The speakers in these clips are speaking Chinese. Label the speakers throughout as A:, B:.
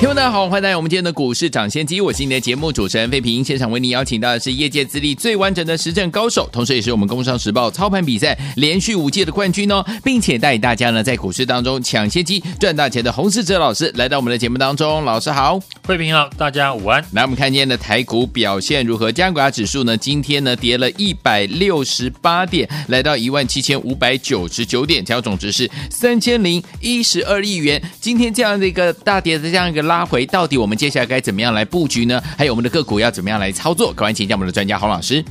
A: 听众大家好，欢迎来到我们今天的股市涨先机，我是你的节目主持人费平。现场为你邀请到的是业界资历最完整的实战高手，同时也是我们工商时报操盘比赛连续五届的冠军哦，并且带大家呢在股市当中抢先机赚大钱的洪世哲老师来到我们的节目当中。老师好，
B: 费平好，大家午安。
A: 来，我们看今天的台股表现如何？加权指数呢，今天呢跌了一百六十八点，来到一万七千五百九十九点，成交总值是三千零一十二亿元。今天这样的一个大跌的这样一个。拉回到底，我们接下来该怎么样来布局呢？还有我们的个股要怎么样来操作？赶快请教我们的专家洪老师。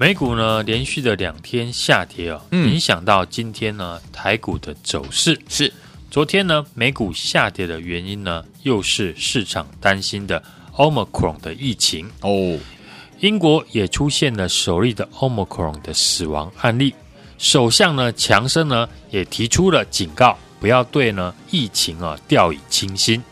B: 美股呢连续的两天下跌哦，嗯、影响到今天呢台股的走势。是昨天呢美股下跌的原因呢，又是市场担心的 Omicron 的疫情哦。英国也出现了首例的 Omicron 的死亡案例，首相呢强生呢也提出了警告，不要对呢疫情啊掉以轻心。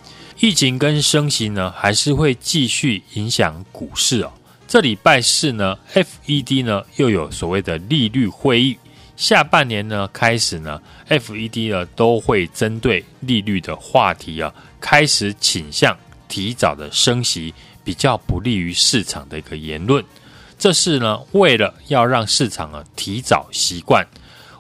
B: 疫情跟升息呢，还是会继续影响股市哦。这礼拜四呢，FED 呢又有所谓的利率会议，下半年呢开始呢，FED 呢都会针对利率的话题啊，开始倾向提早的升息，比较不利于市场的一个言论。这是呢为了要让市场啊提早习惯，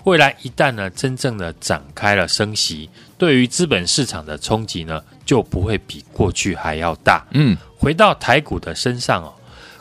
B: 未来一旦呢真正的展开了升息，对于资本市场的冲击呢，就不会比过去还要大。嗯，回到台股的身上哦，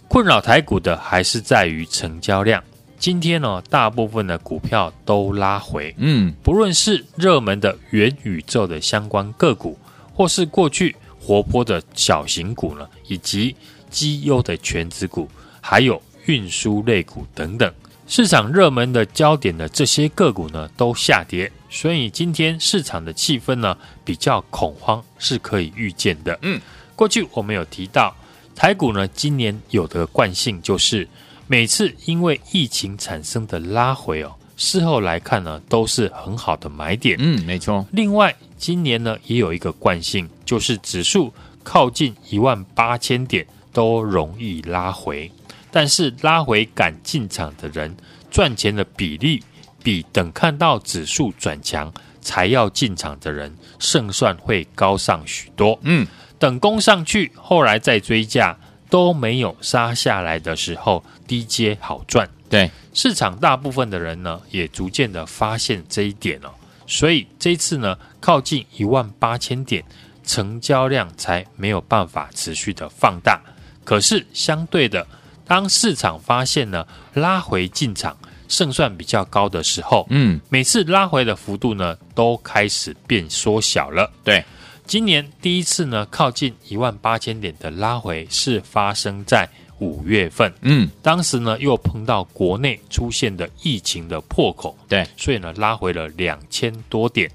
B: 困扰台股的还是在于成交量。今天呢，大部分的股票都拉回。嗯，不论是热门的元宇宙的相关个股，或是过去活泼的小型股呢，以及绩优的权值股，还有运输类股等等。市场热门的焦点的这些个股呢，都下跌，所以今天市场的气氛呢比较恐慌，是可以预见的。嗯，过去我们有提到，台股呢今年有的惯性就是每次因为疫情产生的拉回哦，事后来看呢都是很好的买点。嗯，没错。另外，今年呢也有一个惯性，就是指数靠近一万八千点都容易拉回。但是拉回敢进场的人赚钱的比例，比等看到指数转强才要进场的人胜算会高上许多。嗯，等攻上去，后来再追价都没有杀下来的时候，低阶好赚。对，市场大部分的人呢，也逐渐的发现这一点哦。所以这次呢，靠近一万八千点，成交量才没有办法持续的放大。可是相对的。当市场发现呢，拉回进场胜算比较高的时候，嗯，每次拉回的幅度呢都开始变缩小了。对，今年第一次呢靠近一万八千点的拉回是发生在五月份，嗯，当时呢又碰到国内出现的疫情的破口，对，所以呢拉回了两千多点。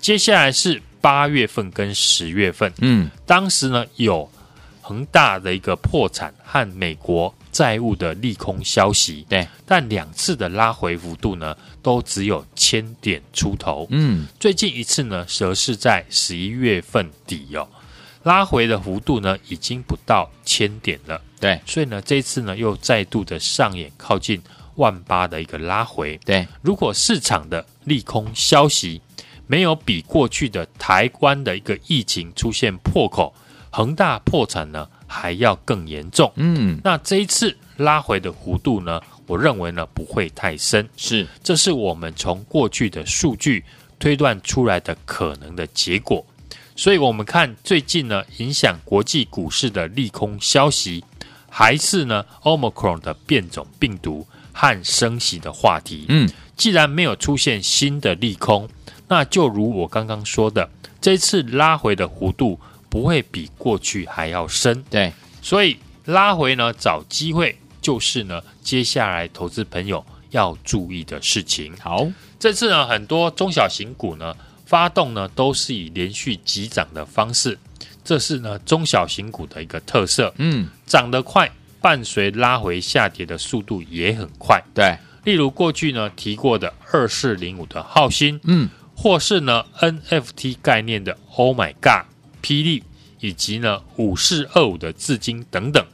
B: 接下来是八月份跟十月份，嗯，当时呢有恒大的一个破产和美国。债务的利空消息，对，但两次的拉回幅度呢，都只有千点出头。嗯，最近一次呢，则是在十一月份底哦，拉回的幅度呢，已经不到千点了。对，所以呢，这次呢，又再度的上演靠近万八的一个拉回。对，如果市场的利空消息没有比过去的台湾的一个疫情出现破口，恒大破产呢，还要更严重，嗯，那这一次拉回的弧度呢，我认为呢不会太深，是，这是我们从过去的数据推断出来的可能的结果，所以我们看最近呢影响国际股市的利空消息，还是呢 Omicron 的变种病毒和升息的话题，嗯，既然没有出现新的利空，那就如我刚刚说的，这次拉回的弧度。不会比过去还要深，对，所以拉回呢，找机会就是呢，接下来投资朋友要注意的事情。好，这次呢，很多中小型股呢发动呢，都是以连续急涨的方式，这是呢中小型股的一个特色。嗯，涨得快，伴随拉回下跌的速度也很快。对，例如过去呢提过的二四零五的浩新，
A: 嗯，
B: 或是呢 NFT 概念的 Oh My God、霹雳，以及呢五四二五的智晶等等，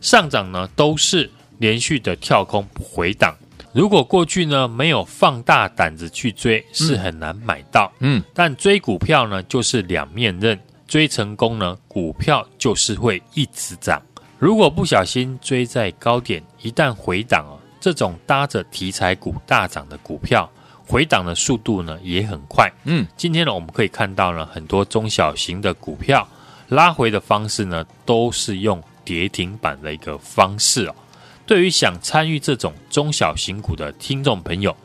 B: 上涨呢都是连续的跳空回档。如果过去呢没有放大胆子去追，是很难买到。
A: 嗯，
B: 但追股票呢就是两面刃，追成功呢股票就是会一直涨。如果不小心追在高点，一旦回档啊，这种搭着题材股大涨的股票，回档的速度呢也很快。
A: 嗯，
B: 今天呢我们可以看到呢很多中小型的股票拉回的方式呢都是用跌停板的一个方式哦。对于想参与这种中小型股的听众朋友，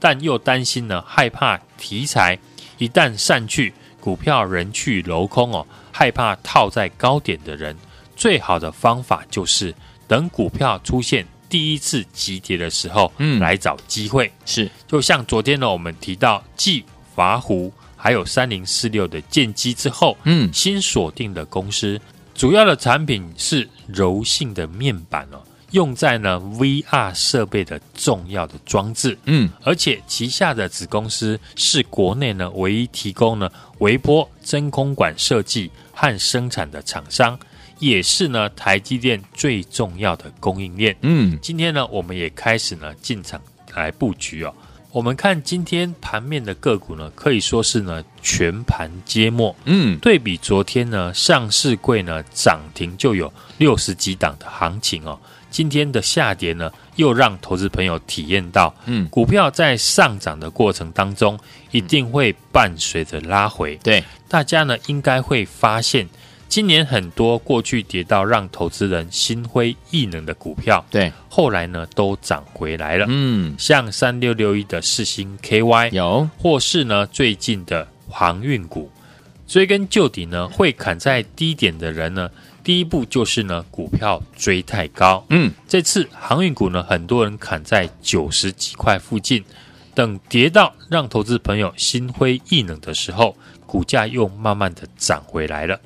B: 但又担心呢，害怕题材一旦散去，股票人去楼空哦，害怕套在高点的人，最好的方法就是等股票出现第一次急跌的时候，嗯，来找机会。
A: 是，
B: 就像昨天呢，我们提到继华湖还有三零四六的建机之后，嗯，新锁定的公司主要的产品是柔性的面板哦。用在呢 VR 设备的重要的装置，
A: 嗯，
B: 而且旗下的子公司是国内呢唯一提供呢微波真空管设计和生产的厂商，也是呢台积电最重要的供应链。
A: 嗯，
B: 今天呢我们也开始呢进场来布局哦。我们看今天盘面的个股呢，可以说是呢全盘皆末。
A: 嗯，
B: 对比昨天呢上市柜呢涨停就有六十几档的行情哦。今天的下跌呢，又让投资朋友体验到，嗯，股票在上涨的过程当中，一定会伴随着拉回。
A: 对，
B: 大家呢应该会发现，今年很多过去跌到让投资人心灰意冷的股票，
A: 对，
B: 后来呢都涨回来了。
A: 嗯，
B: 像三六六一的世星 KY
A: 有，
B: 或是呢最近的航运股，追根究底呢，会砍在低点的人呢。第一步就是呢，股票追太高。
A: 嗯，
B: 这次航运股呢，很多人砍在九十几块附近，等跌到让投资朋友心灰意冷的时候，股价又慢慢的涨回来了，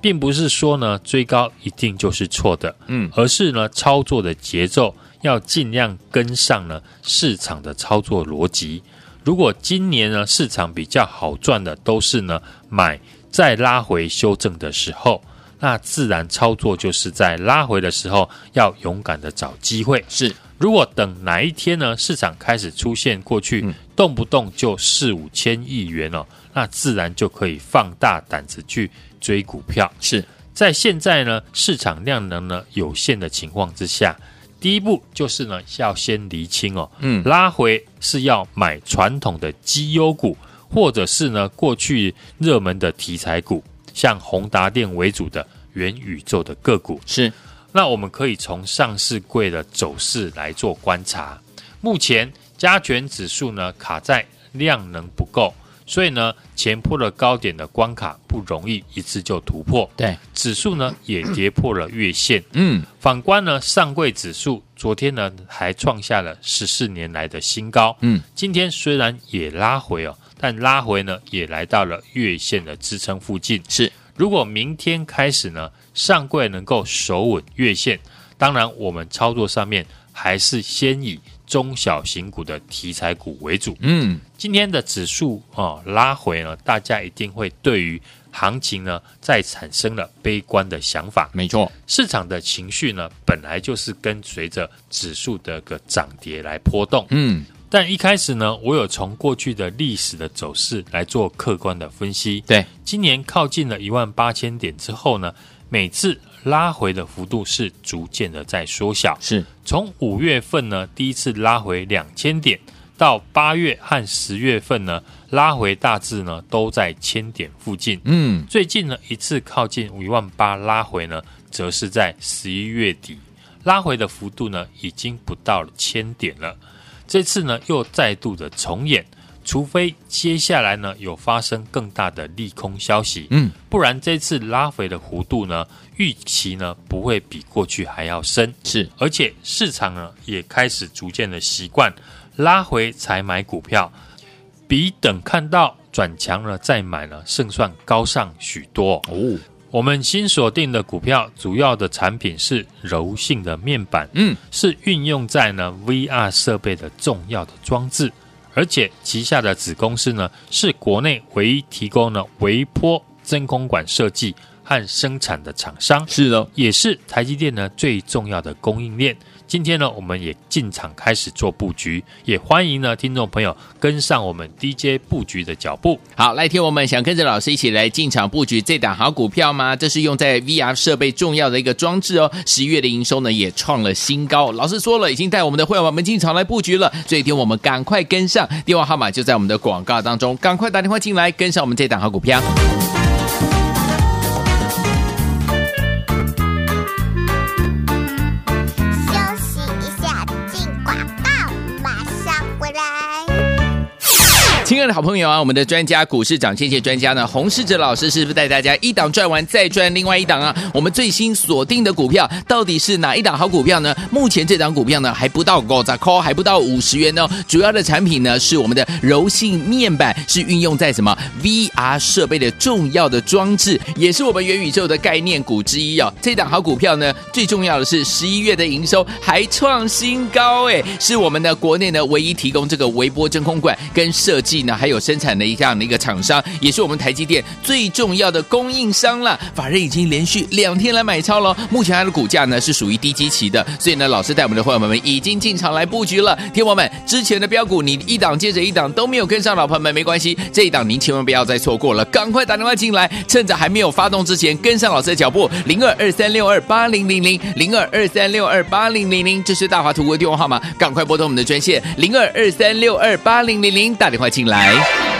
B: 并不是说呢追高一定就是错的，
A: 嗯，
B: 而是呢操作的节奏要尽量跟上呢市场的操作逻辑。如果今年呢市场比较好赚的都是呢买再拉回修正的时候。那自然操作就是在拉回的时候要勇敢的找机会。
A: 是，
B: 如果等哪一天呢，市场开始出现过去动不动就四五千亿元哦，那自然就可以放大胆子去追股票。
A: 是
B: 在现在呢，市场量能呢有限的情况之下，第一步就是呢要先厘清哦，嗯，拉回是要买传统的绩优股，或者是呢过去热门的题材股。像宏达电为主的元宇宙的个股
A: 是，
B: 那我们可以从上市柜的走势来做观察。目前加权指数呢卡在量能不够，所以呢前破了高点的关卡不容易一次就突破。
A: 对，
B: 指数呢也跌破了月线。
A: 嗯，
B: 反观呢上柜指数昨天呢还创下了十四年来的新高。
A: 嗯，
B: 今天虽然也拉回哦。但拉回呢，也来到了月线的支撑附近。
A: 是，
B: 如果明天开始呢，上柜能够守稳月线，当然我们操作上面还是先以中小型股的题材股为主。
A: 嗯，
B: 今天的指数啊、哦、拉回呢，大家一定会对于行情呢再产生了悲观的想法。
A: 没错，
B: 市场的情绪呢本来就是跟随着指数的个涨跌来波动。
A: 嗯。
B: 但一开始呢，我有从过去的历史的走势来做客观的分析。
A: 对，
B: 今年靠近了一万八千点之后呢，每次拉回的幅度是逐渐的在缩小。
A: 是，
B: 从五月份呢第一次拉回两千点，到八月和十月份呢拉回大致呢都在千点附近。
A: 嗯，
B: 最近呢一次靠近一万八拉回呢，则是在十一月底，拉回的幅度呢已经不到了千点了。这次呢，又再度的重演，除非接下来呢有发生更大的利空消息，嗯，不然这次拉回的弧度呢，预期呢不会比过去还要深，
A: 是，
B: 而且市场呢也开始逐渐的习惯拉回才买股票，比等看到转强了再买呢胜算高上许多。哦。我们新锁定的股票主要的产品是柔性的面板，嗯，是运用在呢 VR 设备的重要的装置，而且旗下的子公司呢是国内唯一提供了微波真空管设计和生产的厂商，
C: 是的，
B: 也是台积电呢最重要的供应链。今天呢，我们也进场开始做布局，也欢迎呢听众朋友跟上我们 DJ 布局的脚步。
C: 好，来听我们想跟着老师一起来进场布局这档好股票吗？这是用在 VR 设备重要的一个装置哦。十一月的营收呢也创了新高，老师说了，已经带我们的会员们进场来布局了，所以听我们赶快跟上，电话号码就在我们的广告当中，赶快打电话进来跟上我们这档好股票。亲爱的好朋友啊，我们的专家股市长，谢谢专家呢，洪世哲老师是不是带大家一档赚完再赚另外一档啊？我们最新锁定的股票到底是哪一档好股票呢？目前这档股票呢还不到五十块，还不到五十元呢。主要的产品呢是我们的柔性面板，是运用在什么 VR 设备的重要的装置，也是我们元宇宙的概念股之一哦。这档好股票呢，最重要的是十一月的营收还创新高哎，是我们的国内呢唯一提供这个微波真空管跟设计。呢还有生产的一样的一个厂商，也是我们台积电最重要的供应商了。法人已经连续两天来买超了，目前它的股价呢是属于低基期的，所以呢，老师带我们的伙伴们已经进场来布局了。听友们，之前的标股你一档接着一档都没有跟上，老朋友们没关系，这一档您千万不要再错过了，赶快打电话进来，趁着还没有发动之前跟上老师的脚步，零二二三六二八零零零零二二三六二八零零零，这是大华图的电话号码，赶快拨通我们的专线零二二三六二八零零零，打电话进。来。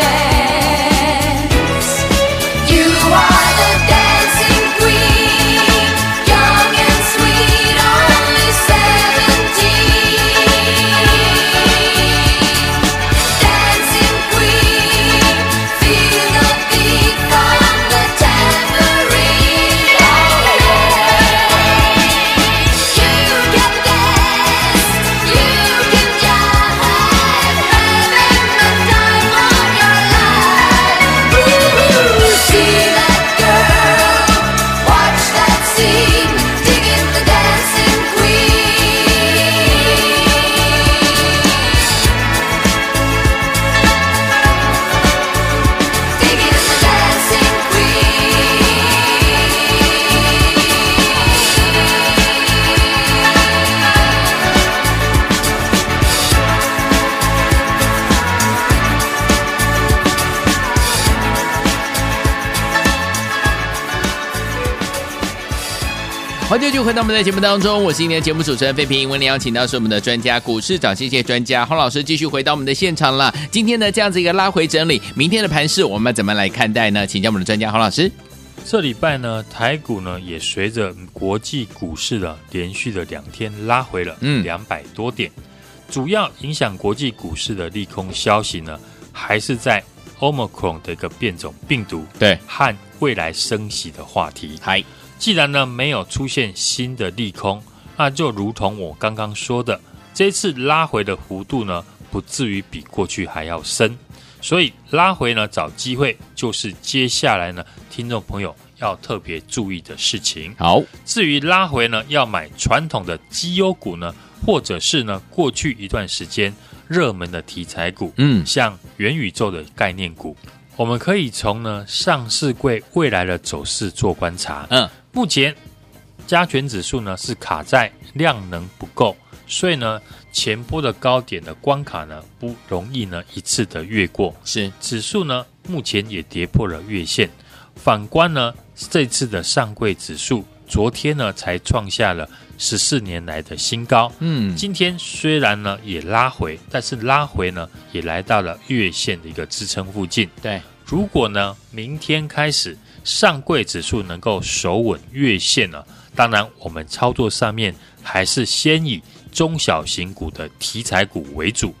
C: share.
A: 欢迎继续回到我们的节目当中，我是今天的节目主持人费平。为您邀请到是我们的专家股市涨跌谢专家洪老师，继续回到我们的现场了。今天呢，这样子一个拉回整理，明天的盘势我们怎么来看待呢？请教我们的专家洪老师。
B: 这礼拜呢，台股呢也随着国际股市的连续的两天拉回了，嗯，两百多点。嗯、主要影响国际股市的利空消息呢，还是在 Omicron 的一个变种病毒，
A: 对，
B: 和未来升息的话题。
A: 嗨。
B: 既然呢没有出现新的利空，那就如同我刚刚说的，这次拉回的幅度呢不至于比过去还要深，所以拉回呢找机会就是接下来呢听众朋友要特别注意的事情。
A: 好，
B: 至于拉回呢要买传统的绩优股呢，或者是呢过去一段时间热门的题材股，嗯，像元宇宙的概念股，我们可以从呢上市柜未来的走势做观察，嗯。目前加权指数呢是卡在量能不够，所以呢前波的高点的关卡呢不容易呢一次的越过。
A: 是
B: 指数呢目前也跌破了月线。反观呢这次的上柜指数，昨天呢才创下了十四年来的新高。嗯，今天虽然呢也拉回，但是拉回呢也来到了月线的一个支撑附近。
A: 对，
B: 如果呢明天开始。上柜指数能够守稳月线呢？当然，我们操作上面还是先以中小型股的题材股为主，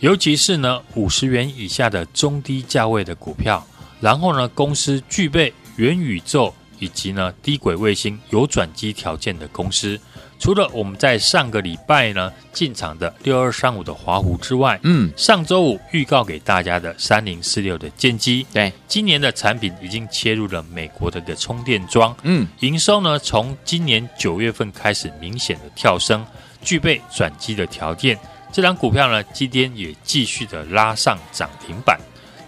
B: 尤其是呢五十元以下的中低价位的股票，然后呢公司具备元宇宙以及呢低轨卫星有转机条件的公司。除了我们在上个礼拜呢进场的六二三五的华湖之外，嗯，上周五预告给大家的三零四六的建机，
A: 对，
B: 今年的产品已经切入了美国的个充电桩，嗯，营收呢从今年九月份开始明显的跳升，具备转机的条件。这张股票呢今天也继续的拉上涨停板，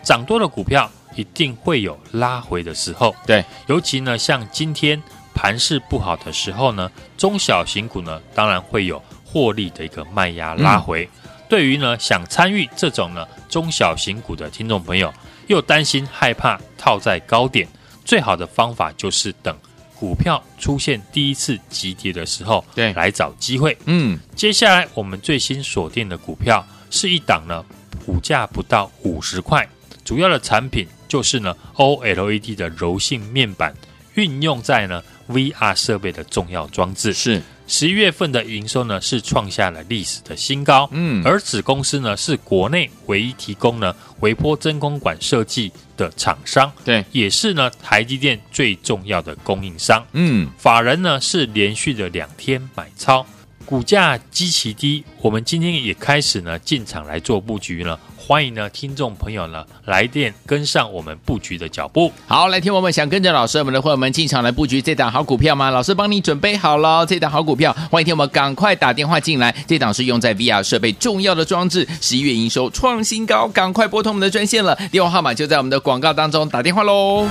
B: 涨多的股票一定会有拉回的时候，
A: 对，
B: 尤其呢像今天。盘势不好的时候呢，中小型股呢，当然会有获利的一个卖压拉回。嗯、对于呢想参与这种呢中小型股的听众朋友，又担心害怕套在高点，最好的方法就是等股票出现第一次急跌的时候，
A: 对，
B: 来找机会。嗯，接下来我们最新锁定的股票是一档呢，股价不到五十块，主要的产品就是呢 OLED 的柔性面板，运用在呢。VR 设备的重要装置。
A: 是。
B: 十一月份的营收呢，是创下了历史的新高。嗯，而子公司呢，是国内唯一提供呢微波真空管设计的厂商，
A: 对，
B: 也是呢台积电最重要的供应商。嗯，法人呢是连续的两天买超，股价极其低，我们今天也开始呢进场来做布局了。欢迎呢，听众朋友呢来电跟上我们布局的脚步。
A: 好，来听我们想跟着老师，我们的会员们进场来布局这档好股票吗？老师帮你准备好了这档好股票，欢迎听我们赶快打电话进来。这档是用在 VR 设备重要的装置，十一月营收创新高，赶快拨通我们的专线了，电话号码就在我们的广告当中，打电话喽。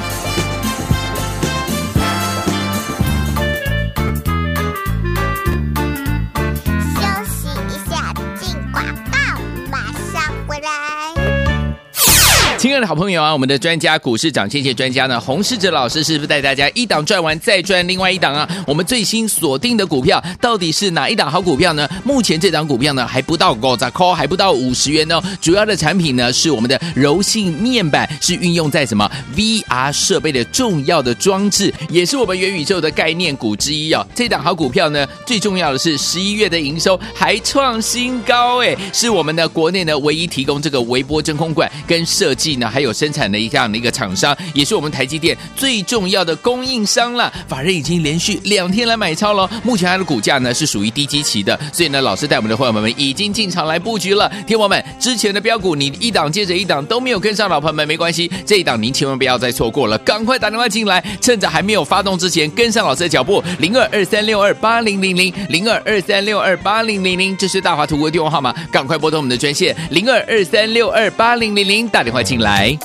A: 亲爱的好朋友啊，我们的专家股市涨谢谢专家呢，洪世哲老师是不是带大家一档赚完再赚另外一档啊？我们最新锁定的股票到底是哪一档好股票呢？目前这档股票呢还不到五十块，还不到五十元哦。主要的产品呢是我们的柔性面板，是运用在什么 VR 设备的重要的装置，也是我们元宇宙的概念股之一哦。这档好股票呢，最重要的是十一月的营收还创新高诶，是我们的国内呢唯一提供这个微波真空管跟设计。呢，还有生产的一样的一个厂商，也是我们台积电最重要的供应商了。法人已经连续两天来买超了，目前它的股价呢是属于低基期的，所以呢，老师带我们的伙伴们已经进场来布局了。听我们之前的标股，你一档接着一档都没有跟上，老朋友们没关系，这一档您千万不要再错过了，赶快打电话进来，趁着还没有发动之前跟上老师的脚步，零二二三六二八零零零零二二三六二八零零零，这是大华图的电话号码，赶快拨通我们的专线零二二三六二八零零零，打电话进。来。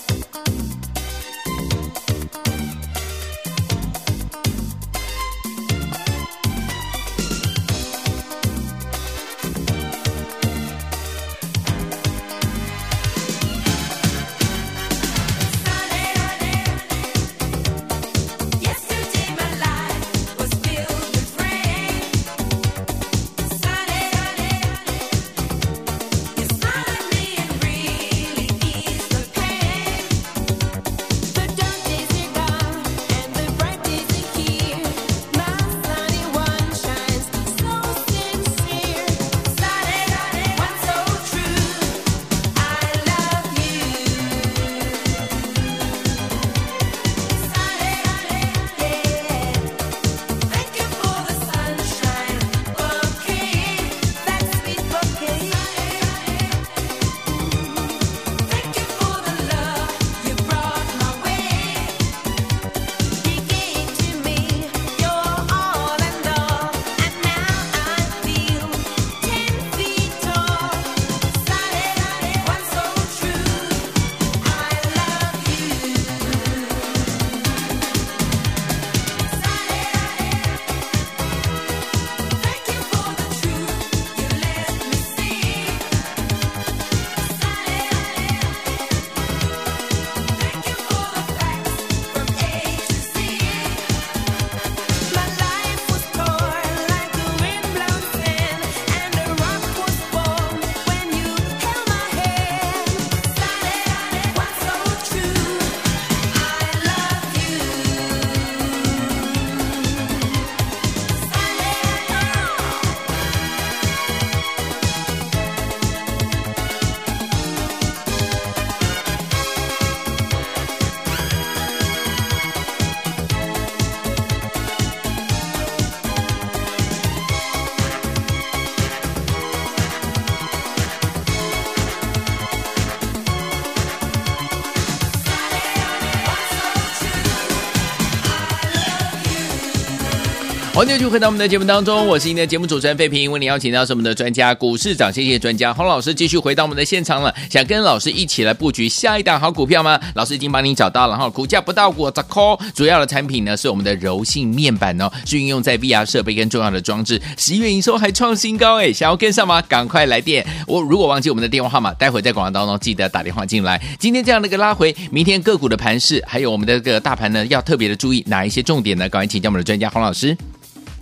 A: 欢迎继续回到我们的节目当中，我是您的节目主持人费平，为您邀请到是我们的专家股市涨，谢谢专家洪老师继续回到我们的现场了。想跟老师一起来布局下一档好股票吗？老师已经帮您找到了哈，股价不到五十块，主要的产品呢是我们的柔性面板哦，是运用在 VR 设备跟重要的装置，十一月营收还创新高哎，想要跟上吗？赶快来电！我如果忘记我们的电话号码，待会在广告当中记得打电话进来。今天这样的一个拉回，明天个股的盘势，还有我们的这个大盘呢，要特别的注意哪一些重点呢？赶快请教我们的专家洪老师。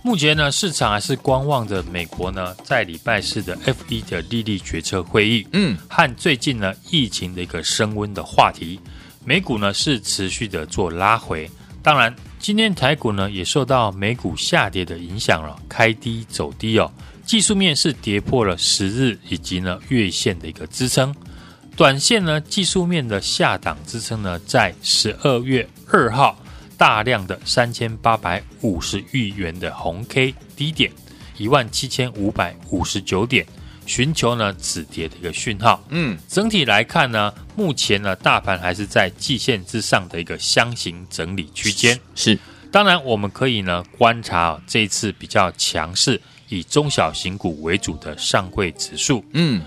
B: 目前呢，市场还是观望着美国呢，在礼拜四的 FE 的利率决策会议，嗯，和最近呢疫情的一个升温的话题，美股呢是持续的做拉回。当然，今天台股呢也受到美股下跌的影响了，开低走低哦。技术面是跌破了十日以及呢月线的一个支撑，短线呢技术面的下档支撑呢在十二月二号。大量的三千八百五十亿元的红 K 低点一万七千五百五十九点，寻求呢止跌的一个讯号。嗯，整体来看呢，目前呢大盘还是在季线之上的一个箱型整理区间。
A: 是，
B: 当然我们可以呢观察这一次比较强势以中小型股为主的上柜指数。嗯，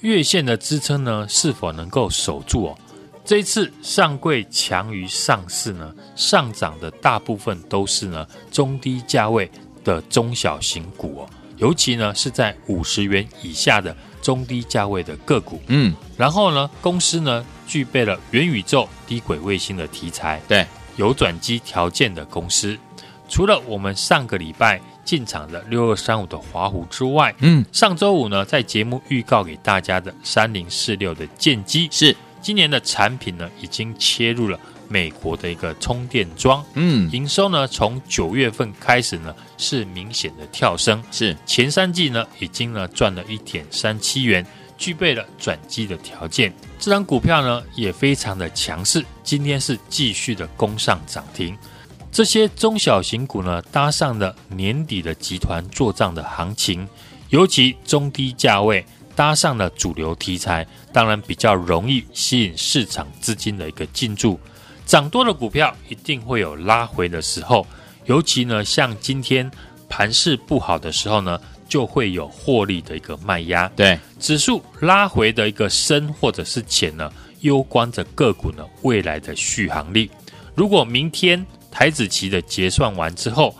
B: 月线的支撑呢是否能够守住哦？这一次上柜强于上市呢，上涨的大部分都是呢中低价位的中小型股哦，尤其呢是在五十元以下的中低价位的个股。嗯，然后呢，公司呢具备了元宇宙、低轨卫星的题材，
A: 对，
B: 有转机条件的公司。除了我们上个礼拜进场的六二三五的华虎之外，嗯，上周五呢在节目预告给大家的三零四六的建机
A: 是。
B: 今年的产品呢，已经切入了美国的一个充电桩，嗯，营收呢，从九月份开始呢，是明显的跳升，
A: 是
B: 前三季呢，已经呢赚了一点三七元，具备了转机的条件。这张股票呢，也非常的强势，今天是继续的攻上涨停。这些中小型股呢，搭上了年底的集团做账的行情，尤其中低价位。搭上了主流题材，当然比较容易吸引市场资金的一个进驻。涨多的股票一定会有拉回的时候，尤其呢，像今天盘势不好的时候呢，就会有获利的一个卖压。
A: 对，
B: 指数拉回的一个深或者是浅呢，攸关着个股呢未来的续航力。如果明天台子期的结算完之后，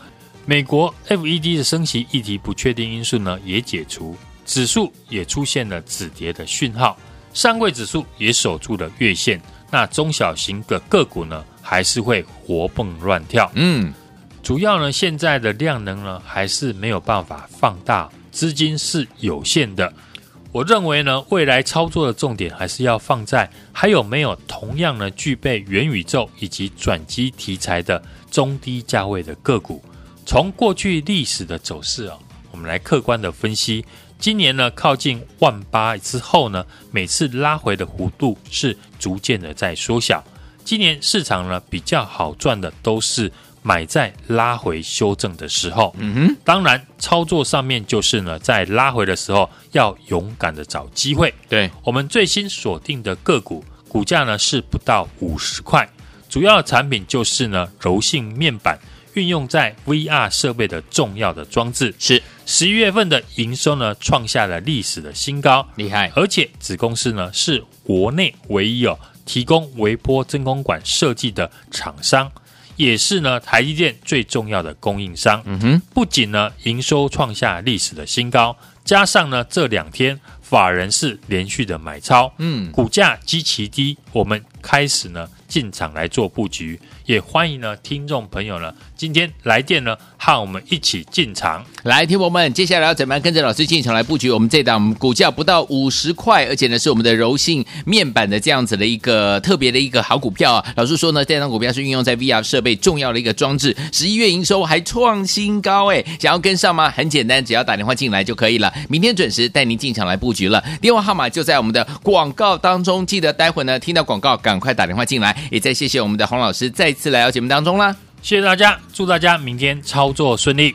B: 美国 FED 的升息议题不确定因素呢也解除。指数也出现了止跌的讯号，上柜指数也守住了月线，那中小型的个股呢，还是会活蹦乱跳。嗯，主要呢，现在的量能呢，还是没有办法放大，资金是有限的。我认为呢，未来操作的重点还是要放在还有没有同样呢具备元宇宙以及转机题材的中低价位的个股。从过去历史的走势啊，我们来客观的分析。今年呢，靠近万八之后呢，每次拉回的弧度是逐渐的在缩小。今年市场呢比较好赚的都是买在拉回修正的时候。嗯哼，当然操作上面就是呢，在拉回的时候要勇敢的找机会。
A: 对，
B: 我们最新锁定的个股，股价呢是不到五十块，主要的产品就是呢柔性面板。运用在 VR 设备的重要的装置
A: 是
B: 十一月份的营收呢，创下了历史的新高，
A: 厉害！
B: 而且子公司呢是国内唯一有提供微波真空管设计的厂商，也是呢台积电最重要的供应商。嗯哼，不仅呢营收创下历史的新高，加上呢这两天法人是连续的买超，嗯，股价极其低，我们开始呢进场来做布局。也欢迎呢，听众朋友呢，今天来电呢，和我们一起进场。
A: 来，听友们，接下来要怎么样跟着老师进场来布局我们这档股价不到五十块，而且呢是我们的柔性面板的这样子的一个特别的一个好股票啊。老师说呢，这档股票是运用在 VR 设备重要的一个装置，十一月营收还创新高哎，想要跟上吗？很简单，只要打电话进来就可以了。明天准时带您进场来布局了，电话号码就在我们的广告当中，记得待会呢听到广告赶快打电话进来。也再谢谢我们的洪老师再次来到节目当中啦。
B: 谢谢大家，祝大家明天操作顺利。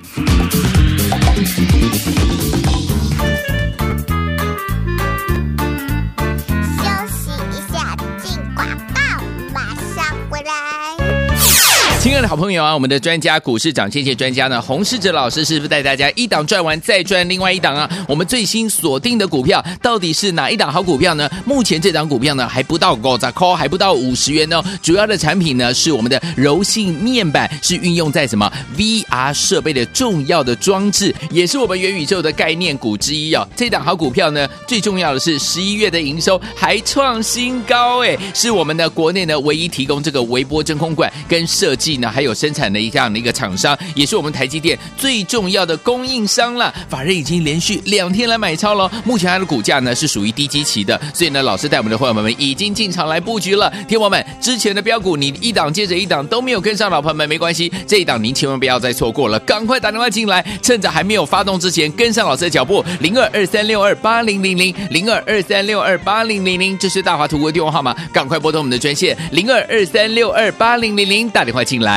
A: 亲爱的好朋友啊，我们的专家股市长，谢谢专家呢，洪世哲老师是不是带大家一档赚完再赚另外一档啊？我们最新锁定的股票到底是哪一档好股票呢？目前这档股票呢还不到五十块，还不到五十元哦。主要的产品呢是我们的柔性面板，是运用在什么 VR 设备的重要的装置，也是我们元宇宙的概念股之一哦。这档好股票呢，最重要的是十一月的营收还创新高哎，是我们的国内呢唯一提供这个微波真空管跟设计呢还有生产的一样的一个厂商，也是我们台积电最重要的供应商了。法人已经连续两天来买超了，目前它的股价呢是属于低基期的，所以呢，老师带我们的伙伴们已经进场来布局了。听友们，之前的标股你一档接着一档都没有跟上，老朋友们没关系，这一档您千万不要再错过了，赶快打电话进来，趁着还没有发动之前跟上老师的脚步，零二二三六二八零零零零二二三六二八零零零，这是大华图的电话号码，赶快拨通我们的专线零二二三六二八零零零，打电话进来。